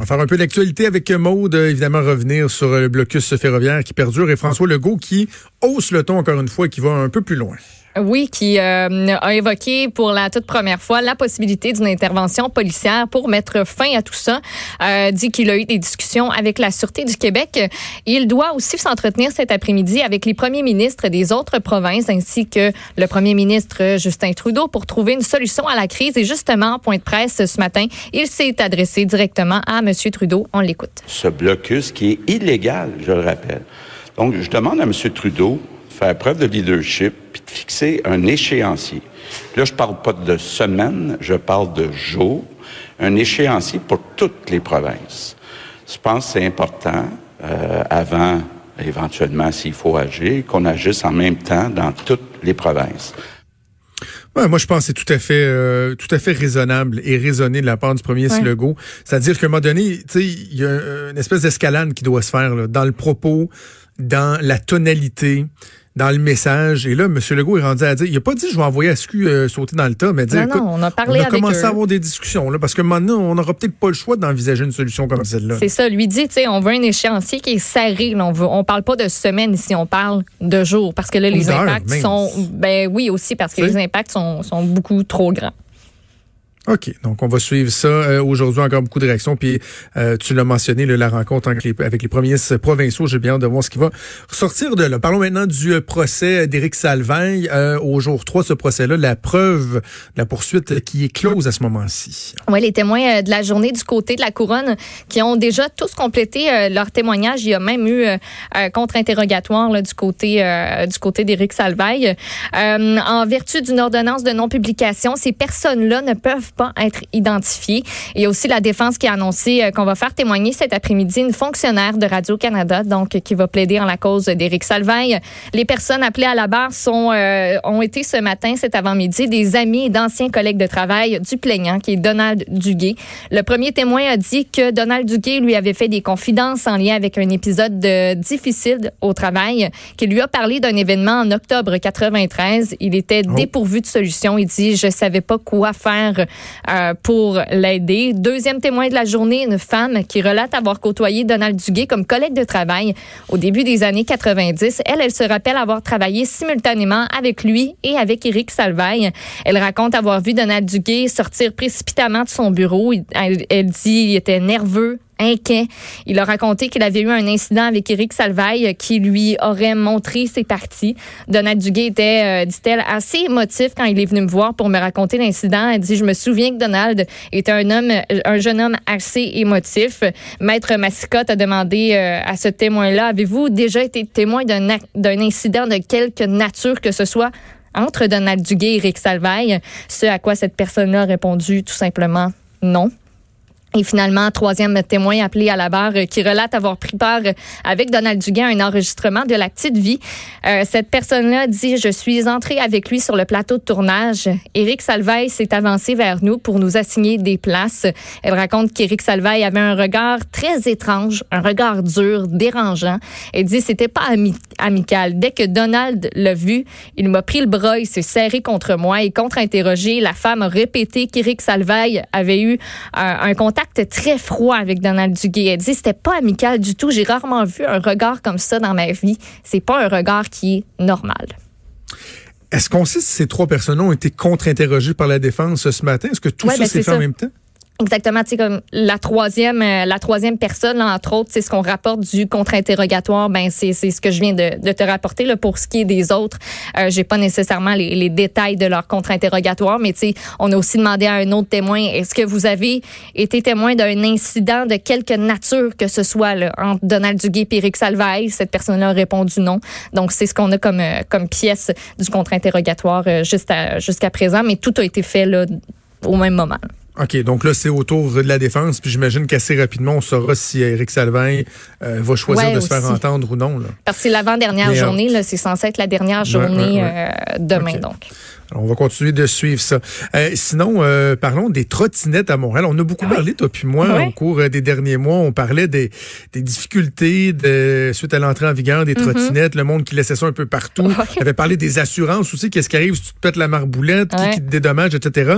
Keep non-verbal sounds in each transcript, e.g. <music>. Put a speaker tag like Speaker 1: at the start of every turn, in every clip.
Speaker 1: On va faire un peu d'actualité avec Maude, évidemment revenir sur le blocus ferroviaire qui perdure et François Legault qui hausse le ton encore une fois et qui va un peu plus loin.
Speaker 2: Oui, qui euh, a évoqué pour la toute première fois la possibilité d'une intervention policière pour mettre fin à tout ça. Euh, dit qu'il a eu des discussions avec la Sûreté du Québec. Il doit aussi s'entretenir cet après-midi avec les premiers ministres des autres provinces ainsi que le premier ministre Justin Trudeau pour trouver une solution à la crise. Et justement, point de presse ce matin, il s'est adressé directement à M. Trudeau. On l'écoute.
Speaker 3: Ce blocus qui est illégal, je le rappelle. Donc, je demande à M. Trudeau faire preuve de leadership puis de fixer un échéancier. Là, je parle pas de semaines, je parle de jours, un échéancier pour toutes les provinces. Je pense que c'est important, euh, avant, éventuellement, s'il faut agir, qu'on agisse en même temps dans toutes les provinces.
Speaker 1: Ouais, moi, je pense que c'est tout à fait, euh, tout à fait raisonnable et raisonné de la part du premier ouais. Legault. C'est-à-dire qu'à un moment donné, tu sais, il y a une espèce d'escalade qui doit se faire là, dans le propos, dans la tonalité, dans le message. Et là, M. Legault est rendu à dire, il n'a pas dit je vais envoyer SQ euh, sauter dans le tas, mais dire,
Speaker 2: non, non, on a, parlé
Speaker 1: on a
Speaker 2: avec
Speaker 1: commencé
Speaker 2: eux.
Speaker 1: à avoir des discussions, là, parce que maintenant, on n'aura peut-être pas le choix d'envisager une solution comme celle-là.
Speaker 2: C'est ça, lui dit, tu sais, on veut un échéancier qui est serré. Là, on veut, on parle pas de semaines ici, on parle de jours, parce que là, les impacts sont, ben oui aussi, parce que les impacts sont, sont beaucoup trop grands.
Speaker 1: OK. Donc, on va suivre ça. Euh, Aujourd'hui, encore beaucoup de réactions. Puis, euh, tu l'as mentionné, là, la rencontre avec les, avec les premiers provinciaux. J'ai bien hâte de voir ce qui va ressortir de là. Parlons maintenant du euh, procès d'Éric Salvaille. Euh, au jour 3 de ce procès-là, la preuve la poursuite qui est close à ce moment-ci.
Speaker 2: Oui, les témoins euh, de la journée du côté de la couronne qui ont déjà tous complété leur témoignage. Il y a même eu un contre-interrogatoire du côté du côté d'Éric. Euh, en vertu d'une ordonnance de non-publication, ces personnes-là ne peuvent pas être identifiées. Il y a aussi la défense qui a annoncé euh, qu'on va faire témoigner cet après-midi une fonctionnaire de Radio-Canada, donc qui va plaider en la cause d'Éric Salvaille. Les personnes appelées à la barre sont euh, ont été ce matin, cet avant-midi, des amis et d'anciens collègues de travail du plaignant, qui est Donald Duguay. Le premier témoin a dit que Donald Duguay lui avait fait des confidences en lien avec un épisode de difficile au travail, qu'il lui a parlé d'un événement en octobre 93. Il était
Speaker 1: Oh.
Speaker 2: dépourvu de solution. Il dit, je savais pas quoi faire euh, pour l'aider. Deuxième témoin de la journée, une femme qui relate avoir côtoyé Donald Duguay comme collègue de travail au début des années 90. Elle, elle se rappelle avoir travaillé simultanément avec lui et avec Éric Salvaille. Elle raconte avoir vu Donald Duguay sortir précipitamment de son bureau. Elle dit il était nerveux, inquiet. Il a raconté qu'il avait eu un incident avec Éric Salvaille qui lui aurait montré ses parties. Donald Duguay était, euh, dit-elle, assez émotif quand il est venu me voir pour me raconter l'incident. Elle dit, je me souviens que Donald était un homme, un jeune homme assez émotif. Maître Massicotte a demandé euh, à ce témoin-là, avez-vous déjà été témoin d'un incident de quelque nature que ce soit entre Donald Duguay et Éric Salvaille? Ce à quoi cette personne-là a répondu tout simplement non. Et finalement, troisième témoin appelé à la barre euh, qui relate avoir pris part euh, avec Donald Duguay à un enregistrement de La Petite Vie. Euh, cette personne-là dit, je suis entrée avec lui sur le plateau de tournage. Éric Salvaille s'est avancé vers nous pour nous assigner des places. Elle raconte qu'Éric Salvaille avait un regard très étrange, un regard dur, dérangeant. Elle dit, c'était pas ami- amical. Dès que Donald l'a vu, il m'a pris le bras, il s'est serré contre moi et contre-interrogé. La femme a répété qu'Éric Salvaille avait eu euh, un contact très froid avec Donald Duguay. Elle dit c'était pas amical du tout. J'ai rarement vu un regard comme ça dans ma vie. C'est pas un regard qui est normal.
Speaker 1: Est-ce qu'on sait si ces trois personnes ont été contre-interrogées par la défense ce matin? Est-ce que tout
Speaker 2: Ouais,
Speaker 1: ça
Speaker 2: ben,
Speaker 1: s'est fait en même temps?
Speaker 2: Exactement, tu sais comme la troisième, euh, la troisième personne, là, entre autres, c'est ce qu'on rapporte du contre-interrogatoire. Ben c'est ce que je viens de, de te rapporter là pour ce qui est des autres. Euh, J'ai pas nécessairement les, les détails de leur contre-interrogatoire, mais tu sais, on a aussi demandé à un autre témoin est-ce que vous avez été témoin d'un incident de quelque nature que ce soit là, entre Donald Duguay et Éric Salvaille? Cette personne-là a répondu non. Donc c'est ce qu'on a comme euh, comme pièce du contre-interrogatoire euh, juste à- jusqu'à présent, mais tout a été fait là au même moment.
Speaker 1: OK, donc là, c'est autour de la défense, puis j'imagine qu'assez rapidement, on saura si Éric Salvin euh, va choisir de se faire entendre ou non. Là.
Speaker 2: Parce que c'est l'avant-dernière journée, là, c'est censé être la dernière journée demain, donc
Speaker 1: on va continuer de suivre ça. Euh, sinon, euh, parlons des trottinettes à Montréal. On a beaucoup parlé, toi puis moi, au cours euh, des derniers mois. On parlait des, des difficultés de, suite à l'entrée en vigueur des mm-hmm. trottinettes, le monde qui laissait ça un peu partout. On avait parlé des assurances aussi. Qu'est-ce qui arrive si tu te pètes la marboulette, qui, qui, te dédommage, etc.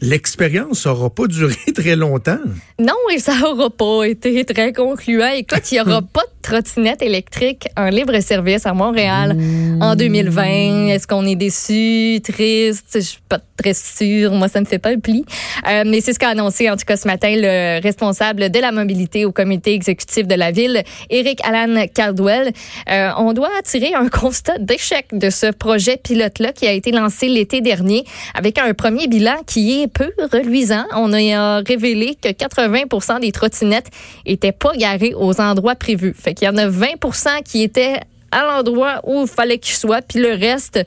Speaker 1: L'expérience n'aura pas duré <laughs> très longtemps.
Speaker 2: Non, et ça n'aura pas été très concluant. Écoute, il n'y aura pas <laughs> de trottinette électrique en libre service à Montréal en 2020. Est-ce qu'on est déçu? triste. Je suis pas très sûre. Moi, ça ne fait pas le pli. Euh, mais c'est ce qu'a annoncé, en tout cas, ce matin, le responsable de la mobilité au comité exécutif de la ville, Eric Alan Caldwell. Euh, on doit tirer un <laughs> constat d'échec de ce projet pilote-là qui a été lancé l'été dernier avec un premier bilan qui est peu reluisant. On a révélé que 80% des trottinettes étaient pas garées aux endroits prévus. Fait qu'il y en a 20% qui étaient à l'endroit où il fallait qu'il soit, puis le reste,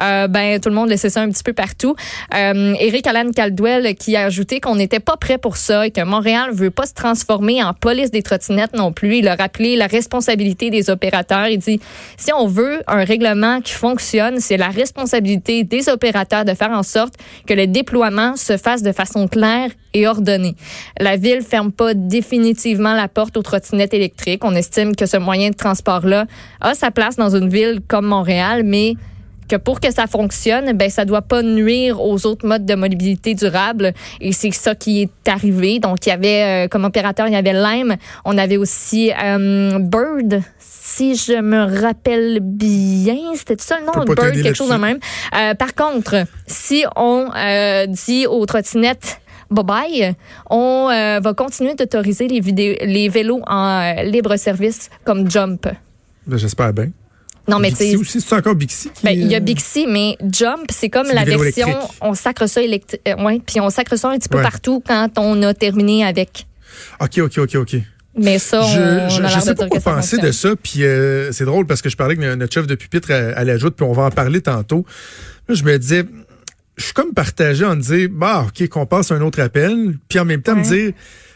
Speaker 2: euh, ben tout le monde laissait ça un petit peu partout. Euh, Éric Alan Caldwell qui a ajouté qu'on n'était pas prêt pour ça et que Montréal veut pas se transformer en police des trottinettes non plus. Il a rappelé la responsabilité des opérateurs. Il dit si on veut un règlement qui fonctionne, c'est la responsabilité des opérateurs de faire en sorte que le déploiement se fasse de façon claire et ordonnée. La ville ferme pas définitivement la porte aux trottinettes électriques. On estime que ce moyen de transport-là a sa place dans une ville comme Montréal, mais que pour que ça fonctionne, ben ça doit pas nuire aux autres modes de mobilité durable et c'est ça qui est arrivé. Donc il y avait euh, comme opérateur, il y avait Lime, on avait aussi euh, Bird si je me rappelle bien, c'était ça le nom? Bird quelque chose de même. Euh, par contre, si on dit aux trottinettes bye bye, on va continuer d'autoriser les, les vélos en libre service comme Jump.
Speaker 1: Ben, j'espère bien.
Speaker 2: Non, mais
Speaker 1: Bixi aussi, c'est encore Bixi
Speaker 2: ben, Il y a Bixi, mais Jump, c'est comme la version, on sacre ça électrique, euh, ouais, puis on sacre ça un petit peu partout quand on a terminé avec.
Speaker 1: OK, OK, OK, OK.
Speaker 2: Mais ça, on,
Speaker 1: je, sais pas quoi penser de ça. Puis euh, c'est drôle parce que je parlais avec notre chef de pupitre à, à puis on va en parler tantôt. Là, je me disais, je suis comme partagé en disant, bah, OK, qu'on passe un autre appel, puis en même temps me dire,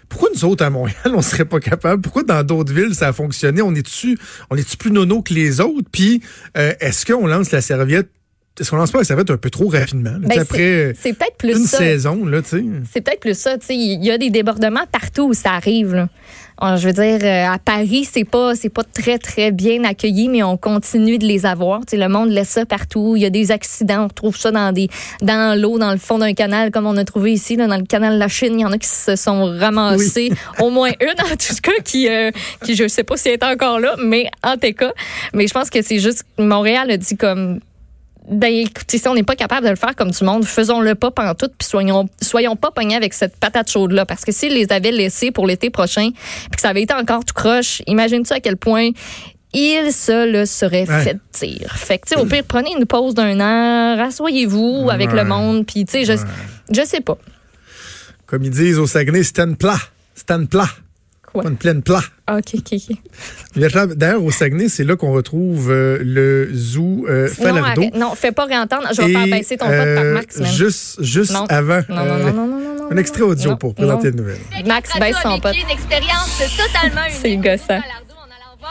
Speaker 1: pourquoi nous autres à Montréal, <laughs> on serait pas capable? Pourquoi dans d'autres villes, ça a fonctionné? On est-tu, on est-tu plus nono que les autres? Puis, euh, est-ce qu'on lance la serviette? Est-ce qu'on lance pas la serviette un peu trop rapidement?
Speaker 2: Ben, après c'est peut-être plus
Speaker 1: une saison, là, tu sais?
Speaker 2: C'est peut-être plus ça, tu sais. Il y a des débordements partout où ça arrive, là. Ah, je veux dire, euh, à Paris, c'est pas, c'est pas très, très bien accueilli, mais on continue de les avoir. Tu sais, le monde laisse ça partout. Il y a des accidents. On trouve ça dans des, dans l'eau, dans le fond d'un canal, comme on a trouvé ici, là, dans le canal de la Chine. Il y en a qui se sont ramassés. <laughs> Au moins une, en tout cas, qui, euh, qui, je sais pas si elle est encore là, mais en tout cas. Mais je pense que c'est juste, Montréal a dit comme, ben écoutez, si on n'est pas capable de le faire comme du monde, faisons-le pas pendant tout, puis soyons, soyons pas pognés avec cette patate chaude-là. Parce que s'ils les avaient laissés pour l'été prochain, puis que ça avait été encore tout croche, imagine-tu à quel point il se le serait fait dire. Fait que, tu sais, au pire, prenez une pause d'un an, rassoyez-vous avec le monde, puis, tu sais, je, je sais pas.
Speaker 1: Comme ils disent au Saguenay, stand plat. Stand plat. Quoi? Une pleine plat.
Speaker 2: Ah, OK, OK, OK.
Speaker 1: D'ailleurs, au Saguenay, c'est là qu'on retrouve euh, le zoo euh, Falardeau.
Speaker 2: Non, non, fais pas réentendre. Je vais faire baisser ton euh, pote par Max. Même.
Speaker 1: Juste, juste avant.
Speaker 2: Non, non, non, non, non, non,
Speaker 1: Un extrait audio pour présenter une nouvelle.
Speaker 2: Max baisse son pote.
Speaker 4: une expérience totalement <laughs> unique.
Speaker 2: C'est gossant.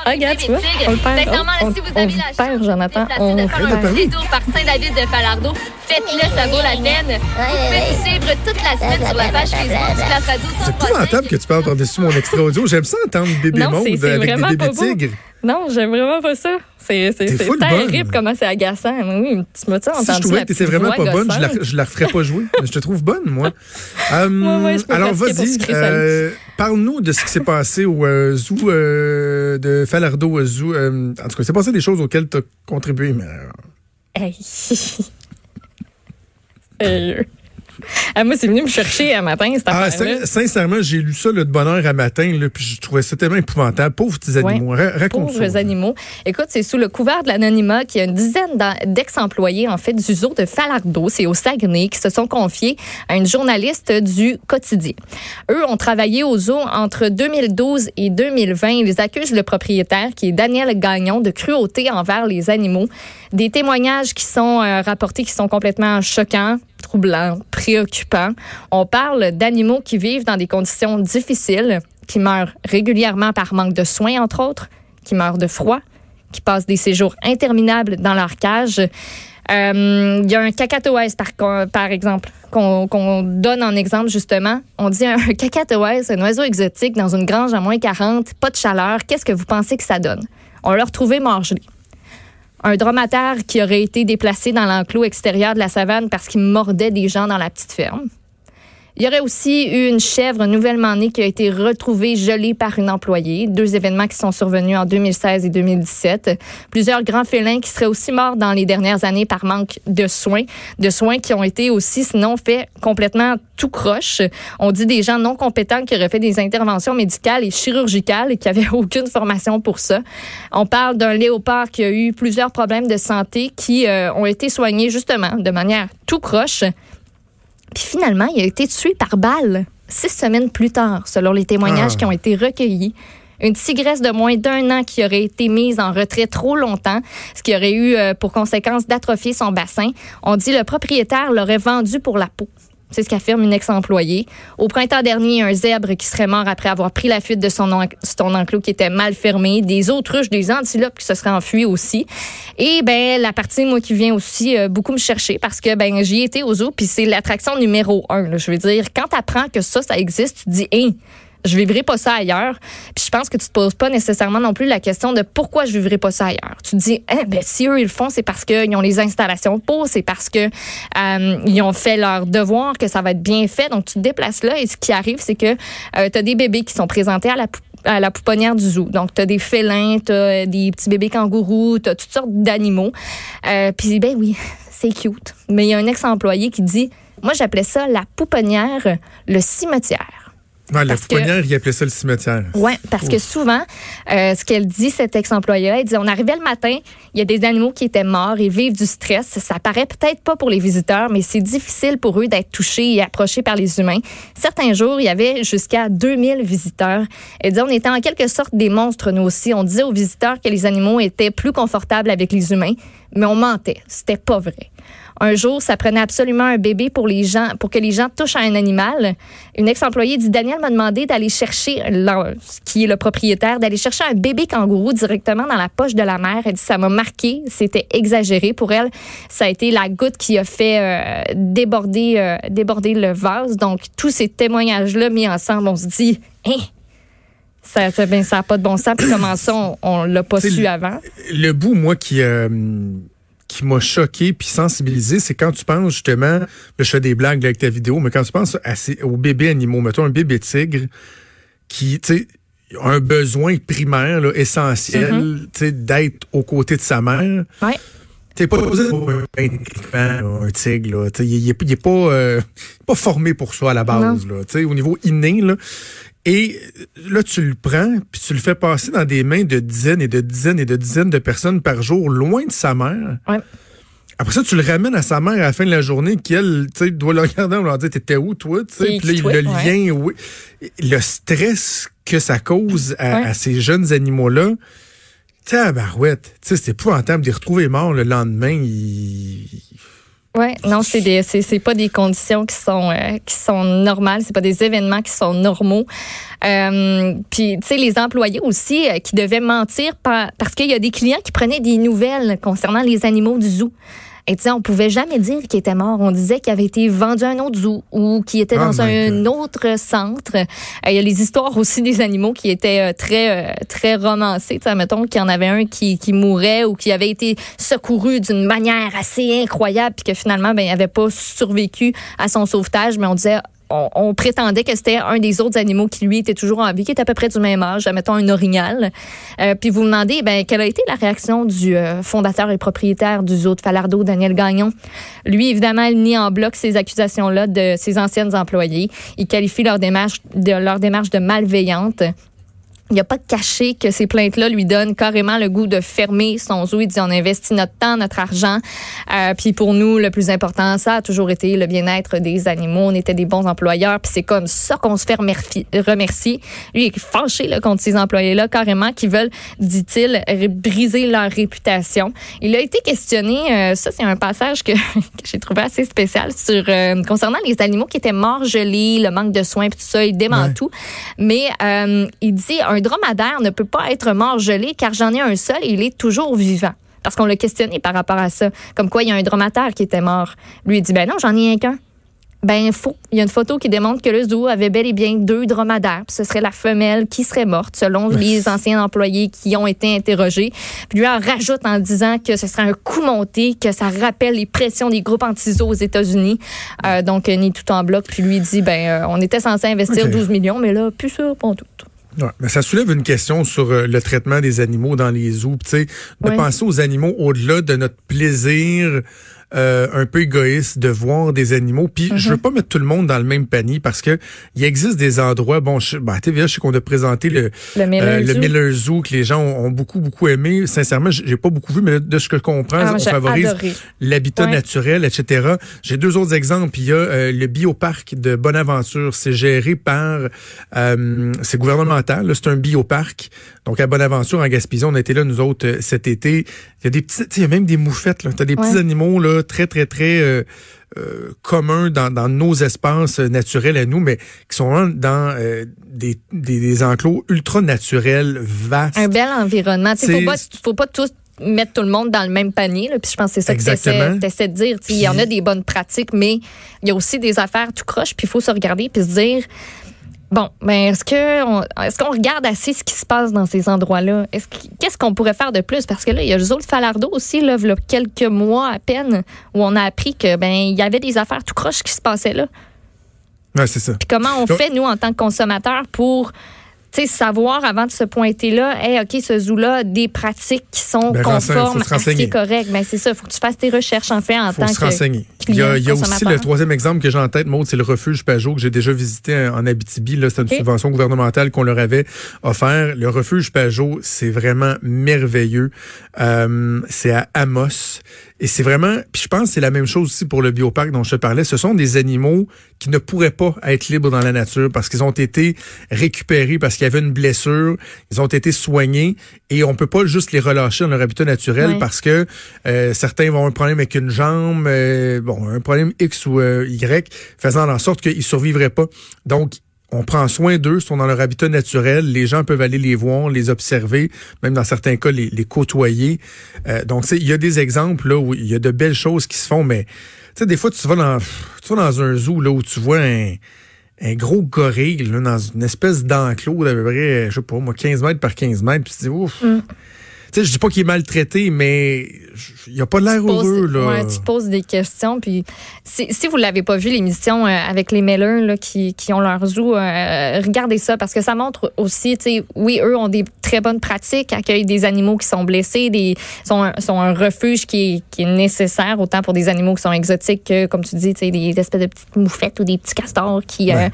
Speaker 2: Ah, regarde, tu vois, on le perd. On, on, si vous avez on la perd, Jonathan. On
Speaker 4: de faire un par Saint-David de Falardeau. Faites-le, ça vaut la peine. Vous pouvez nous suivre toute la semaine sur la page Facebook Radio.
Speaker 1: C'est épouvantable que tu parles par-dessus mon extra audio. J'aime ça entendre bébé monde avec des bébés tigres.
Speaker 2: Non, j'aime vraiment pas ça. C'est terrible comment c'est agaçant. Oui, tu m'as entendu
Speaker 1: Si je trouvais que t'étais vraiment pas bonne, je la, je la referais pas jouer. je te trouve bonne, moi. <laughs> Euh, alors, vas-y, euh, parle-nous de ce qui s'est passé au euh, zoo euh, de Falardeau. Zoo. en tout cas, c'est passé des choses auxquelles tu as contribué. Mais...
Speaker 2: Hey. <laughs> Ah, moi, c'est venu me chercher à matin, cette ah,
Speaker 1: Sincèrement, j'ai lu ça le de bonheur à matin, là, puis je trouvais ça tellement épouvantable. Pauvres petits animaux.
Speaker 2: Pauvres animaux. Écoute, c'est sous le couvert de l'anonymat qu'il y a une dizaine d'ex-employés, en fait, du zoo de Falardeau, c'est au Saguenay, qui se sont confiés à une journaliste du quotidien. Eux ont travaillé au zoo entre 2012 et 2020. Ils accusent le propriétaire, qui est Daniel Gagnon, de cruauté envers les animaux. Des témoignages qui sont euh, rapportés qui sont complètement choquants troublant, préoccupant. On parle d'animaux qui vivent dans des conditions difficiles, qui meurent régulièrement par manque de soins, entre autres, qui meurent de froid, qui passent des séjours interminables dans leur cage. Euh, il y a un cacatoès, par, exemple, qu'on donne en exemple, justement. On dit un <laughs> cacatoès, un oiseau exotique dans une grange à moins 40, pas de chaleur. Qu'est-ce que vous pensez que ça donne? On l'a retrouvé mort gelé. Un dromadaire qui aurait été déplacé dans l'enclos extérieur de la savane parce qu'il mordait des gens dans la petite ferme. Il y aurait aussi eu une chèvre nouvellement née qui a été retrouvée gelée par une employée. Deux événements qui sont survenus en 2016 et 2017. Plusieurs grands félins qui seraient aussi morts dans les dernières années par manque de soins. De soins qui ont été aussi, sinon, faits complètement tout croche. On dit des gens non compétents qui auraient fait des interventions médicales et chirurgicales et qui n'avaient <laughs> aucune formation pour ça. On parle d'un léopard qui a eu plusieurs problèmes de santé qui euh, ont été soignés justement de manière tout croche. Puis finalement, il a été tué par balle six semaines plus tard, selon les témoignages ah. qui ont été recueillis. Une tigresse de moins d'un an qui aurait été mise en retrait trop longtemps, ce qui aurait eu euh, pour conséquence d'atrophier son bassin. On dit le propriétaire l'aurait vendu pour la peau. C'est ce qu'affirme une ex-employée. Au printemps dernier, un zèbre qui serait mort après avoir pris la fuite de son, enclos qui était mal fermé, des autruches, des antilopes qui se seraient enfuis aussi. Et ben la partie moi qui vient aussi euh, beaucoup me chercher parce que ben j'y étais au zoo puis c'est l'attraction numéro un. je veux dire, quand tu apprends que ça, ça existe, tu dis, hein, je vivrai pas ça ailleurs. Puis je pense que tu te poses pas nécessairement non plus la question de pourquoi je vivrai pas ça ailleurs. Tu te dis, eh, ben, si eux ils le font, c'est parce qu'ils ont les installations pour, c'est parce que euh, ils ont fait leur devoir, que ça va être bien fait. Donc tu te déplaces là et ce qui arrive, c'est que euh, tu as des bébés qui sont présentés à la pouponnière du zoo. Donc, tu as des félins, tu as des petits bébés kangourous, tu as toutes sortes d'animaux. Euh, Puis, ben oui, <laughs> c'est cute. Mais il y a un ex-employé qui dit, moi, j'appelais ça la pouponnière, le cimetière.
Speaker 1: Ouais, la pouponnière, il appelait ça le cimetière.
Speaker 2: Oui, parce que souvent, euh, ce qu'elle dit, cet ex-employé, elle dit on arrivait le matin, il y a des animaux qui étaient morts, ils vivent du stress. Ça paraît peut-être pas pour les visiteurs, mais c'est difficile pour eux d'être touchés et approchés par les humains. Certains jours, il y avait jusqu'à 2000 visiteurs. Elle dit on était en quelque sorte des monstres, nous aussi. On disait aux visiteurs que les animaux étaient plus confortables avec les humains, mais on mentait. C'était pas vrai. Un jour, ça prenait absolument un bébé pour les gens, pour que les gens touchent à un animal. Une ex-employée dit Daniel m'a demandé d'aller chercher, qui est le propriétaire, d'aller chercher un bébé kangourou directement dans la poche de la mère. Elle dit ça m'a marqué, c'était exagéré pour elle. Ça a été la goutte qui a fait euh, déborder, euh, déborder le vase. Donc tous ces témoignages-là mis ensemble, on se dit, hein? Ça n'a ben, ça pas de bon sens. Puis comment ça, on, ne l'a pas su avant?
Speaker 1: Le bout, moi, qui, euh, qui m'a choqué puis sensibilisé, c'est quand tu penses justement, je fais des blagues avec ta vidéo, mais quand tu penses à aux bébés animaux, mettons un bébé tigre qui, tu sais, a un besoin primaire, là, essentiel, mm-hmm. tu sais, d'être aux côtés de sa mère.
Speaker 2: Ouais.
Speaker 1: T'es pas posé un, un tigre, là. Il, est, pas, euh, pas formé pour ça à la base, là. Au niveau inné, là. Et là, tu le prends, puis tu le fais passer dans des mains de dizaines et de dizaines et de dizaines de personnes par jour, loin de sa mère. Après ça, tu le ramènes à sa mère à la fin de la journée, qui, elle, doit le regarder et leur dire T'étais où, toi Puis là, le lien, oui. Le stress que ça cause à, ces jeunes animaux-là. Tabarouette. Tu sais, c'est épouvantable de les retrouver morts le lendemain. Ils
Speaker 2: oui, non, c'est des c'est pas des conditions qui sont euh, qui sont normales, c'est pas des événements qui sont normaux. Euh, puis tu sais les employés aussi euh, qui devaient mentir parce qu'il y a des clients qui prenaient des nouvelles concernant les animaux du zoo. Et tu sais, on pouvait jamais dire qu'il était mort. On disait qu'il avait été vendu à un autre zoo ou qu'il était dans oh un autre centre. Euh, il y a les histoires aussi des animaux qui étaient euh, très, euh, très romancées. Tu sais, mettons qu'il y en avait un qui, qui mourait ou qui avait été secouru d'une manière assez incroyable puis que finalement, ben, il n'avait pas survécu à son sauvetage. Mais on disait, on, prétendait que c'était un des autres animaux qui, lui, était toujours en vie, qui était à peu près du même âge, mettons un orignal. Euh, puis vous demandez, ben, quelle a été la réaction du euh, fondateur et propriétaire du zoo de Falardeau, Daniel Gagnon? Lui, évidemment, il nie en bloc ces accusations-là de ses anciennes employées. Il qualifie leur démarche de, leur démarche de malveillante. Il n'a pas caché que ces plaintes-là lui donnent carrément le goût de fermer son zoo. Il dit on investit notre temps, notre argent. Euh, puis pour nous, le plus important, ça a toujours été le bien-être des animaux. On était des bons employeurs. Puis c'est comme ça qu'on se fait remercier. Lui, il est fâché là, contre ces employés-là, carrément, qui veulent, dit-il, briser leur réputation. Il a été questionné, euh, ça c'est un passage que, <laughs> j'ai trouvé assez spécial, sur euh, concernant les animaux qui étaient morts gelés, le manque de soins, puis tout ça. Il dément tout. Mais il dit un un dromadaire ne peut pas être mort gelé car j'en ai un seul et il est toujours vivant. Parce qu'on l'a questionné par rapport à ça. Comme quoi, il y a un dromadaire qui était mort. Lui, il dit, ben non, j'en ai un qu'un. Ben faux. Il y a une photo qui démontre que le zoo avait bel et bien deux dromadaires. ce serait la femelle qui serait morte, selon les anciens employés qui ont été interrogés. Puis lui en rajoute en disant que ce serait un coup monté, que ça rappelle les pressions des groupes anti-zoo aux États-Unis. Euh, donc, ni tout en bloc. Puis lui dit, ben euh, on était censé investir 12 millions, mais là, plus sûr, pas tout.
Speaker 1: Ouais, mais ça soulève une question sur euh, le traitement des animaux dans les zoos. Tu sais, de penser aux animaux au-delà de notre plaisir euh, un peu égoïste de voir des animaux. Puis je veux mhm. pas mettre tout le monde dans le même panier parce que il existe des endroits. Bon, je, TVA, je sais qu'on a présenté le
Speaker 2: le Miller,
Speaker 1: euh, Zoo. que les gens ont, beaucoup beaucoup aimé. Sincèrement, j'ai pas beaucoup vu, mais de ce que je comprends, ah, on favorise l'habitat naturel, etc. J'ai deux autres exemples. Il y a euh, le bioparc de Bonaventure. C'est géré par, c'est gouvernemental. C'est un bioparc. Donc à Bonaventure en Gaspésie, on a été là nous autres cet été. Il y a des petits, il y a même des moufettes. Là. T'as des petits animaux là très, très, très euh, euh, communs dans, dans, nos espaces naturels à nous, mais qui sont dans euh, des, des, enclos ultra naturels, vastes.
Speaker 2: Un bel environnement. Il faut pas, faut pas tous mettre tout le monde dans le même panier. Là, puis je pense que c'est ça que tu essaies, de dire. Il y en a des bonnes pratiques, mais il y a aussi des affaires tout croche. Puis il faut se regarder puis se dire Bon, mais est-ce que est-ce qu'on regarde assez ce qui se passe dans ces endroits-là? Est-ce qu'est-ce qu'on pourrait faire de plus? Parce que là, il y a le Zol Falardo aussi, là, il y a quelques mois à peine, où on a appris que ben il y avait des affaires tout croches qui se passaient là.
Speaker 1: Ouais, c'est ça.
Speaker 2: Puis comment on fait nous en tant que consommateurs pour savoir avant de se pointer là, hey, OK, ce zoo-là a des pratiques qui sont ben, conformes à ce qui est correct. Mais ben, c'est ça, il faut que tu fasses tes recherches en fait en faut tant se que renseigner.
Speaker 1: Il y a, y a aussi le troisième exemple que j'ai en tête, Maud, c'est le refuge Pajot que j'ai déjà visité en Abitibi. Là, c'est une subvention gouvernementale qu'on leur avait offert. Le refuge Pajot, c'est vraiment merveilleux. Euh, c'est à Amos. Et c'est vraiment, puis je pense que c'est la même chose aussi pour le bioparc dont je te parlais. Ce sont des animaux qui ne pourraient pas être libres dans la nature parce qu'ils ont été récupérés, parce qu'il y avait une blessure, ils ont été soignés et on peut pas juste les relâcher dans leur habitat naturel parce que euh, certains vont avoir un problème avec une jambe, euh, bon, un problème X ou euh, Y, faisant en sorte qu'ils survivraient pas. Donc, on prend soin d'eux, ils sont dans leur habitat naturel, les gens peuvent aller les voir, les observer, même dans certains cas les, les côtoyer. Euh, donc, il y a des exemples là où il y a de belles choses qui se font, mais tu sais, des fois, tu vas dans, tu vas dans un zoo là où tu vois un, un gros gorille là, dans une espèce d'enclos d'à peu près, je sais pas moi, 15 mètres par 15 mètres, puis tu dis ouf. Mm. Tu sais, je dis pas qu'il est maltraité, mais il n'y a pas l'air heureux. Là.
Speaker 2: Ouais, tu poses des questions. Puis si, si vous l'avez pas vu, l'émission euh, avec les Mellers là, qui, qui ont leur zoo, euh, regardez ça parce que ça montre aussi, tu sais, oui, eux ont des très bonnes pratiques, accueillent des animaux qui sont blessés, des sont un, sont un refuge qui est, qui est nécessaire autant pour des animaux qui sont exotiques que, comme tu dis, tu sais, des espèces de petites moufettes ou des petits castors qui, euh,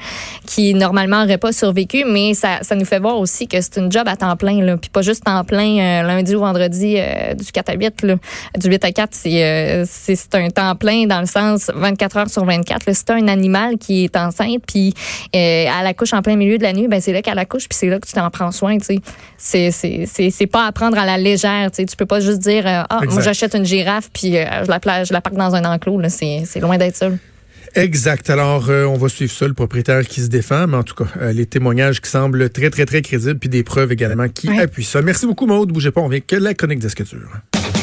Speaker 2: qui normalement n'auraient pas survécu. Mais ça, ça nous fait voir aussi que c'est une job à temps plein, là, puis pas juste temps plein lundi ou vendredi du 4 à 8. Là du 8 à 4, euh, c'est un temps plein dans le sens 24 heures sur 24. C'est un animal qui est enceinte, puis euh, à la couche en plein milieu de la nuit, ben c'est là qu'elle accouche, puis c'est là que tu t'en prends soin. C'est pas à prendre à la légère. Tu peux pas juste dire euh, Ah, moi j'achète une girafe, puis je, la, je la parque dans un enclos. C'est loin d'être ça.
Speaker 1: Exact. Alors, on va suivre ça, le propriétaire qui se défend, mais en tout cas, les témoignages qui semblent très, très, très crédibles, puis des preuves également qui appuient ça. Merci beaucoup, Maude. Bougez pas, on vient que la chronique d'escriture.